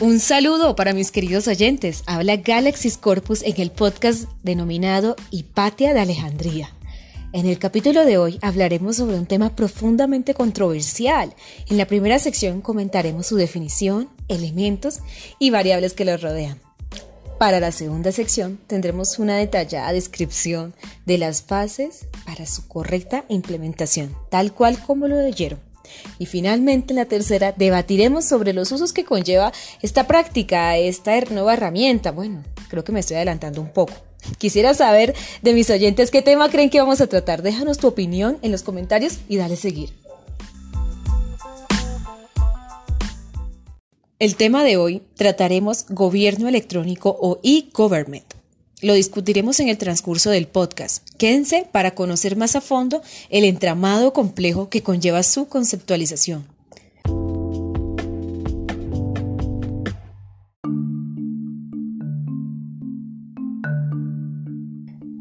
Un saludo para mis queridos oyentes. Habla Galaxis Corpus en el podcast denominado Hipatia de Alejandría. En el capítulo de hoy hablaremos sobre un tema profundamente controversial. En la primera sección comentaremos su definición, elementos y variables que lo rodean. Para la segunda sección tendremos una detallada descripción de las fases para su correcta implementación, tal cual como lo leyeron. Y finalmente en la tercera debatiremos sobre los usos que conlleva esta práctica, esta nueva herramienta. Bueno, creo que me estoy adelantando un poco. Quisiera saber de mis oyentes qué tema creen que vamos a tratar. Déjanos tu opinión en los comentarios y dale seguir. El tema de hoy trataremos gobierno electrónico o e-government. Lo discutiremos en el transcurso del podcast. Quédense para conocer más a fondo el entramado complejo que conlleva su conceptualización.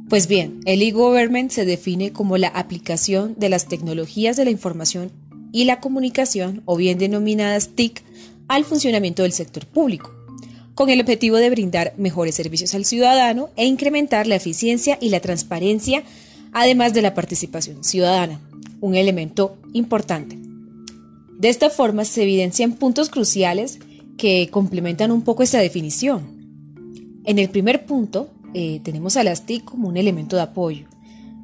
Pues bien, el e-government se define como la aplicación de las tecnologías de la información y la comunicación, o bien denominadas TIC, al funcionamiento del sector público con el objetivo de brindar mejores servicios al ciudadano e incrementar la eficiencia y la transparencia, además de la participación ciudadana, un elemento importante. De esta forma se evidencian puntos cruciales que complementan un poco esta definición. En el primer punto, eh, tenemos a las TIC como un elemento de apoyo.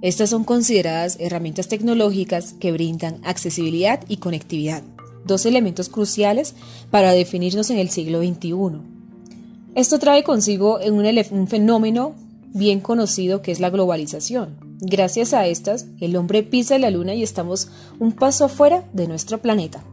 Estas son consideradas herramientas tecnológicas que brindan accesibilidad y conectividad, dos elementos cruciales para definirnos en el siglo XXI esto trae consigo un, fenómeno bien conocido que es la globalización. Gracias a estas, el hombre pisa la luna y estamos un paso afuera de nuestro planeta.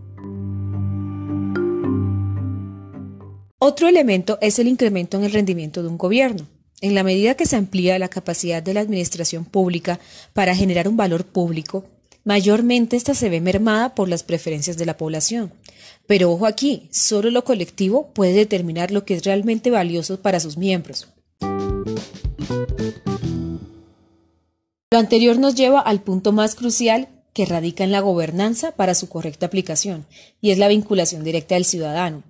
Otro elemento es el incremento en el rendimiento de un gobierno. En la medida que se amplía la capacidad de la administración pública para generar un valor público, mayormente esta se ve mermada por las preferencias de la población. Pero ojo aquí, solo lo colectivo puede determinar lo que es realmente valioso para sus miembros. Lo anterior nos lleva al punto más crucial que radica en la gobernanza para su correcta aplicación, y es la vinculación directa del ciudadano.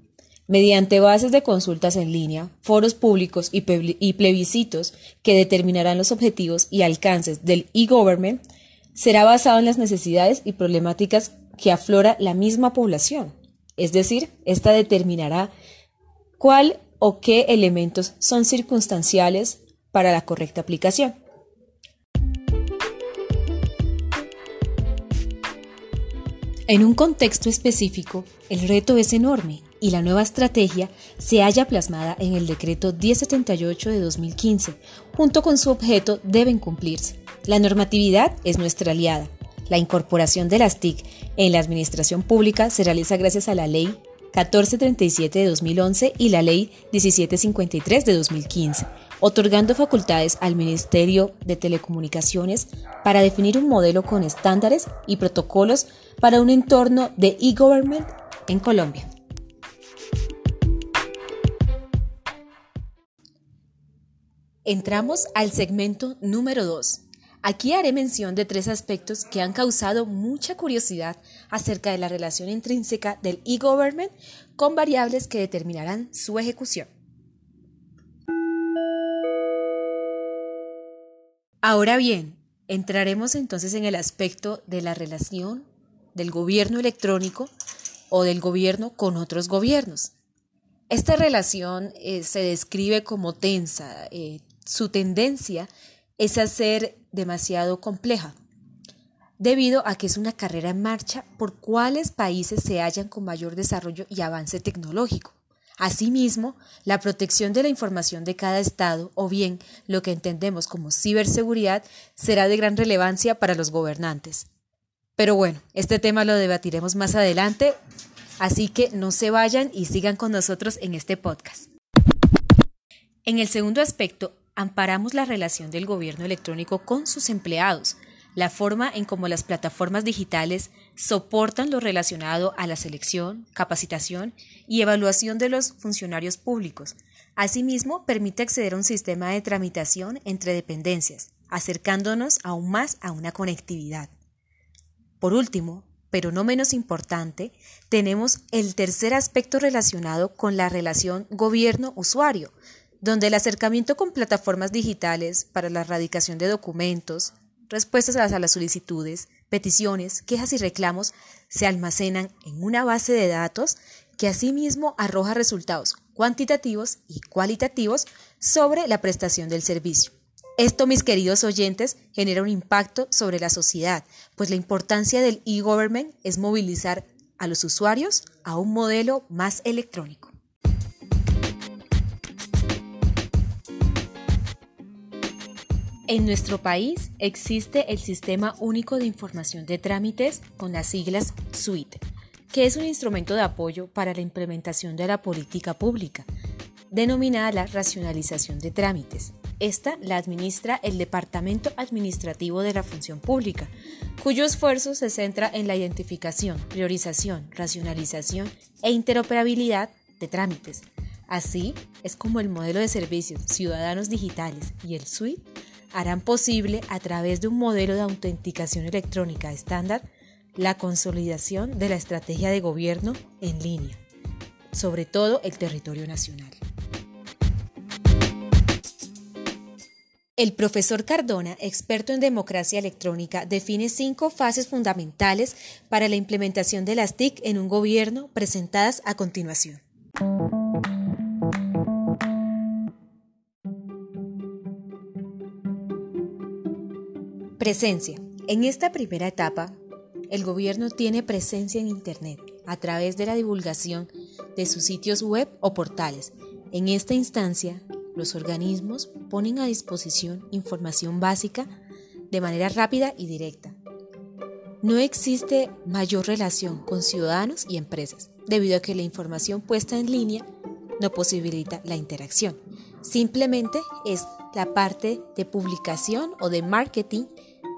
Mediante bases de consultas en línea, foros públicos y plebiscitos que determinarán los objetivos y alcances del e-government, será basado en las necesidades y problemáticas que aflora la misma población. Es decir, esta determinará cuál o qué elementos son circunstanciales para la correcta aplicación. En un contexto específico, el reto es enorme y la nueva estrategia se halla plasmada en el decreto 1078 de 2015. Junto con su objeto deben cumplirse. La normatividad es nuestra aliada la incorporación de las TIC en la administración pública se realiza gracias a la Ley 1437 de 2011 y la Ley 1753 de 2015, otorgando facultades al Ministerio de Telecomunicaciones para definir un modelo con estándares y protocolos para un entorno de e-government en Colombia. Entramos al segmento número 2, Aquí haré mención de tres aspectos que han causado mucha curiosidad acerca de la relación intrínseca del e-government con variables que determinarán su ejecución. Ahora bien, entraremos entonces en el aspecto de la relación del gobierno electrónico o del gobierno con otros gobiernos. Esta relación eh, se describe como tensa. Eh, su tendencia es hacer demasiado compleja, debido a que es una carrera en marcha por cuáles países se hallan con mayor desarrollo y avance tecnológico. Asimismo, la protección de la información de cada Estado, o bien lo que entendemos como ciberseguridad, será de gran relevancia para los gobernantes. Pero bueno, este tema lo debatiremos más adelante, así que no se vayan y sigan con nosotros en este podcast. En el segundo aspecto, amparamos la relación del gobierno electrónico con sus empleados, la forma en cómo las plataformas digitales soportan lo relacionado a la selección, capacitación y evaluación de los funcionarios públicos. Asimismo, permite acceder a un sistema de tramitación entre dependencias, acercándonos aún más a una conectividad. Por último, pero no menos importante, tenemos el tercer aspecto relacionado con la relación gobierno-usuario, donde el acercamiento con plataformas digitales para la erradicación de documentos, respuestas a las solicitudes, peticiones, quejas y reclamos se almacenan en una base de datos que asimismo arroja resultados cuantitativos y cualitativos sobre la prestación del servicio. Esto, mis queridos oyentes, genera un impacto sobre la sociedad, pues la importancia del e-government es movilizar a los usuarios a un modelo más electrónico. En nuestro país existe el Sistema Único de Información de Trámites con las siglas SUITE, que es un instrumento de apoyo para la implementación de la política pública, denominada la racionalización de trámites. Esta la administra el Departamento Administrativo de la Función Pública, cuyo esfuerzo se centra en la identificación, priorización, racionalización e interoperabilidad de trámites. Así es como el modelo de servicios ciudadanos digitales y el SUIT harán posible a través de un modelo de autenticación electrónica estándar la consolidación de la estrategia de gobierno en línea, sobre todo el territorio nacional. El profesor Cardona, experto en democracia electrónica, define cinco fases fundamentales para la implementación de las TIC en un gobierno presentadas a continuación. Presencia. En esta primera etapa, el gobierno tiene presencia en Internet a través de la divulgación de sus sitios web o portales. En esta instancia, los organismos ponen a disposición información básica de manera rápida y directa. No existe mayor relación con ciudadanos y empresas, debido a que la información puesta en línea no posibilita la interacción. Simplemente es la parte de publicación o de marketing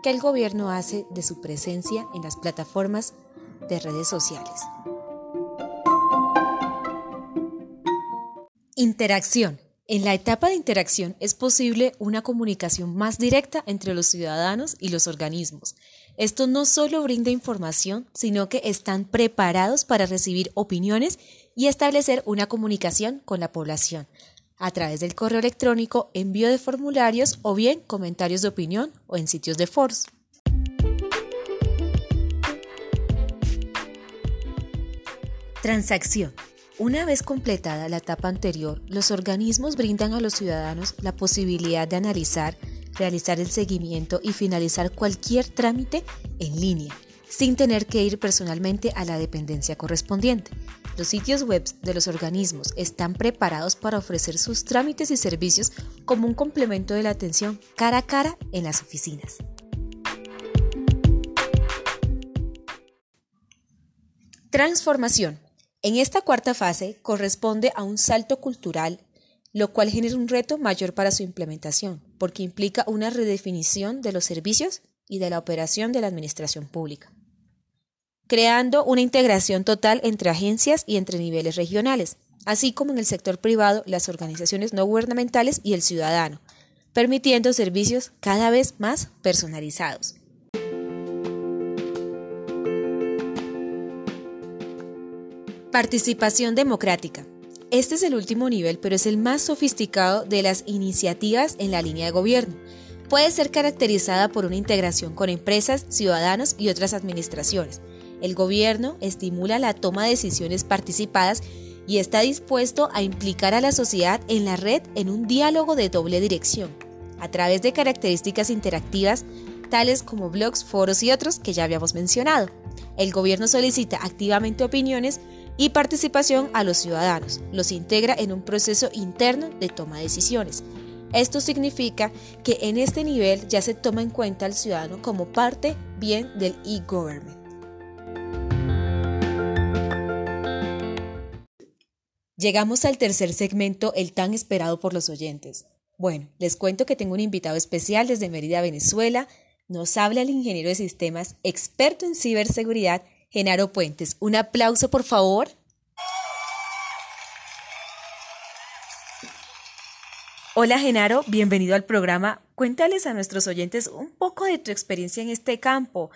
que el gobierno hace de su presencia en las plataformas de redes sociales. Interacción. En la etapa de interacción es posible una comunicación más directa entre los ciudadanos y los organismos. Esto no solo brinda información, sino que están preparados para recibir opiniones y establecer una comunicación con la población a través del correo electrónico, envío de formularios o bien comentarios de opinión o en sitios de foros. Transacción. Una vez completada la etapa anterior, los organismos brindan a los ciudadanos la posibilidad de analizar, realizar el seguimiento y finalizar cualquier trámite en línea, sin tener que ir personalmente a la dependencia correspondiente. Los sitios web de los organismos están preparados para ofrecer sus trámites y servicios como un complemento de la atención cara a cara en las oficinas. Transformación. En esta cuarta fase corresponde a un salto cultural, lo cual genera un reto mayor para su implementación, porque implica una redefinición de los servicios y de la operación de la administración pública, creando una integración total entre agencias y entre niveles regionales, así como en el sector privado, las organizaciones no gubernamentales y el ciudadano, permitiendo servicios cada vez más personalizados. Participación democrática. Este es el último nivel, pero es el más sofisticado de las iniciativas en la línea de gobierno. Puede ser caracterizada por una integración con empresas, ciudadanos y otras administraciones. El gobierno estimula la toma de decisiones participadas y está dispuesto a implicar a la sociedad en la red en un diálogo de doble dirección, a través de características interactivas tales como blogs, foros y otros que ya habíamos mencionado. El gobierno solicita activamente opiniones y participación a los ciudadanos. Los integra en un proceso interno de toma de decisiones. Esto significa que en este nivel ya se toma en cuenta al ciudadano como parte bien del e-government. Llegamos al tercer segmento, el tan esperado por los oyentes. Bueno, les cuento que tengo un invitado especial desde Mérida, Venezuela. Nos habla el ingeniero de sistemas, experto en ciberseguridad Genaro Puentes. Un aplauso, por favor. Hola Genaro, bienvenido al programa. Cuéntales a nuestros oyentes un poco de tu experiencia en este campo.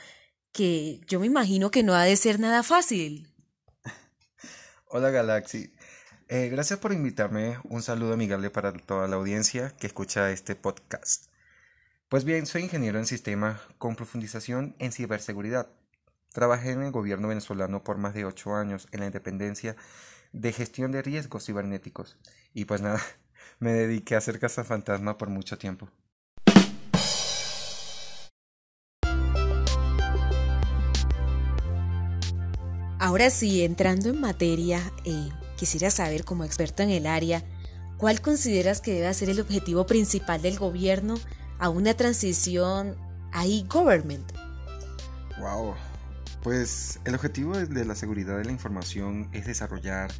que yo me imagino que no ha de ser nada fácil. Hola Galaxy, eh, gracias por invitarme. Un saludo amigable para toda la audiencia que escucha este podcast. Pues bien, soy ingeniero en sistema con profundización en ciberseguridad. Trabajé en el gobierno venezolano por más de ocho años en la independencia de gestión de riesgos cibernéticos. Y pues nada, me dediqué a hacer fantasma por mucho tiempo. Ahora sí, entrando en materia, eh, quisiera saber como experto en el área, ¿cuál consideras que debe ser el objetivo principal del gobierno a una transición a e-government? Wow. Pues el objetivo de la seguridad de la información es desarrollar,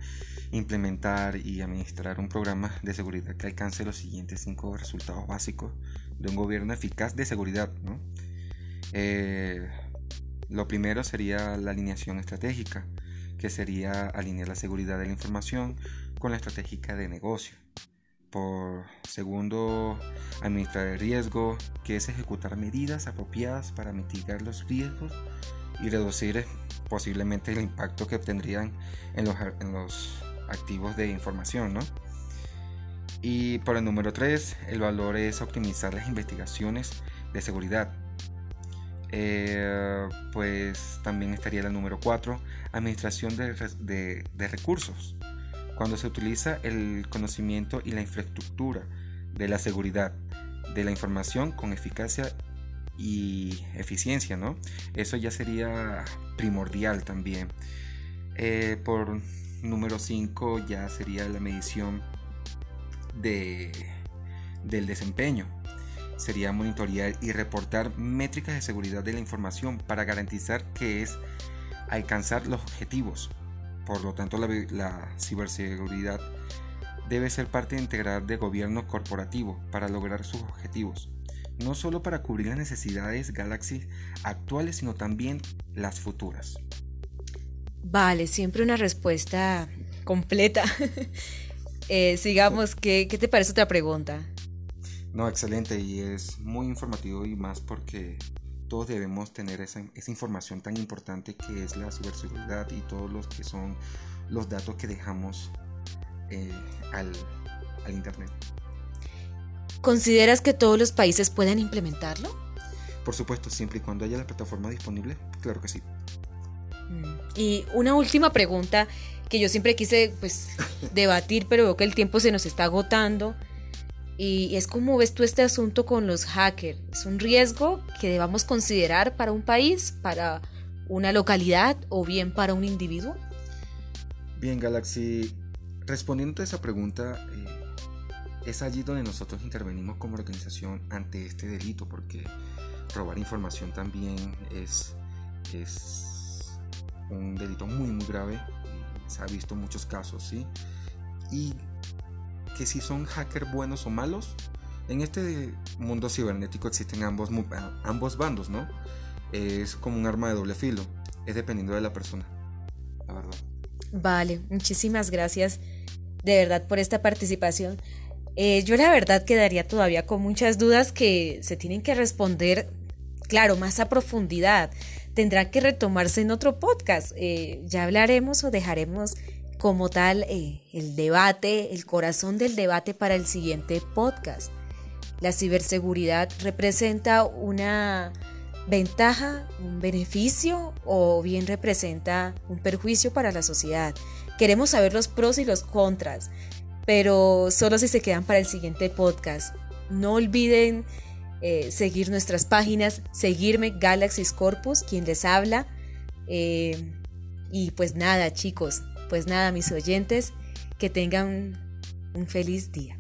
implementar y administrar un programa de seguridad que alcance los siguientes cinco resultados básicos de un gobierno eficaz de seguridad. ¿no? Eh, lo primero sería la alineación estratégica, que sería alinear la seguridad de la información con la estratégica de negocio. Por segundo, administrar el riesgo, que es ejecutar medidas apropiadas para mitigar los riesgos y reducir posiblemente el impacto que obtendrían en los, en los activos de información. Y por el número 3, el valor es optimizar las investigaciones de seguridad eh, pues también estaría la número 4, administración de, recursos. Cuando se utiliza el conocimiento y la infraestructura de la seguridad de la información con eficacia y eficiencia, ¿no? Eso ya sería primordial también. Eh, por número 5 ya sería la medición de, del desempeño sería monitorear y reportar métricas de seguridad de la información para garantizar que es alcanzar los objetivos. Por lo tanto, la, ciberseguridad debe ser parte integral del gobierno corporativo para lograr sus objetivos, no solo para cubrir las necesidades Galaxy actuales, sino también las futuras. Vale, siempre una respuesta completa. Eh, sigamos, ¿qué, ¿qué te parece otra pregunta? No, excelente y es muy informativo y más porque todos debemos tener esa, información tan importante que es la ciberseguridad y todos los que son los datos que dejamos eh, al, al Internet. ¿Consideras que todos los países pueden implementarlo? Por supuesto, siempre y cuando haya la plataforma disponible, claro que sí. Mm, y una última pregunta que yo siempre quise pues debatir, pero veo que el tiempo se nos está agotando. Y es como ves tú este asunto con los hackers. ¿Es un riesgo que debamos considerar para un país, para una localidad o bien para un individuo? Bien, Galaxy, respondiendo a esa pregunta, eh, es allí donde nosotros intervenimos como organización ante este delito, porque robar información también es, es un delito muy, muy grave. Se ha visto muchos casos, ¿sí? Y que si son hackers buenos o malos. En este mundo cibernético existen ambos, ambos bandos, ¿no? Es como un arma de doble filo, es dependiendo de la persona, la verdad. Vale, muchísimas gracias de verdad por esta participación. Eh, yo la verdad quedaría todavía con muchas dudas que se tienen que responder, claro, más a profundidad. Tendrá que retomarse en otro podcast. Eh, ya hablaremos o dejaremos como tal eh, el debate, el corazón del debate para el siguiente podcast. La ciberseguridad representa una ventaja, un beneficio o bien representa un perjuicio para la sociedad. Queremos saber los pros y los contras, pero solo si se quedan para el siguiente podcast. No olviden eh, seguir nuestras páginas, seguirme Galaxy Corpus, quien les habla. Eh, y pues nada, chicos, pues nada, mis oyentes, que tengan un feliz día.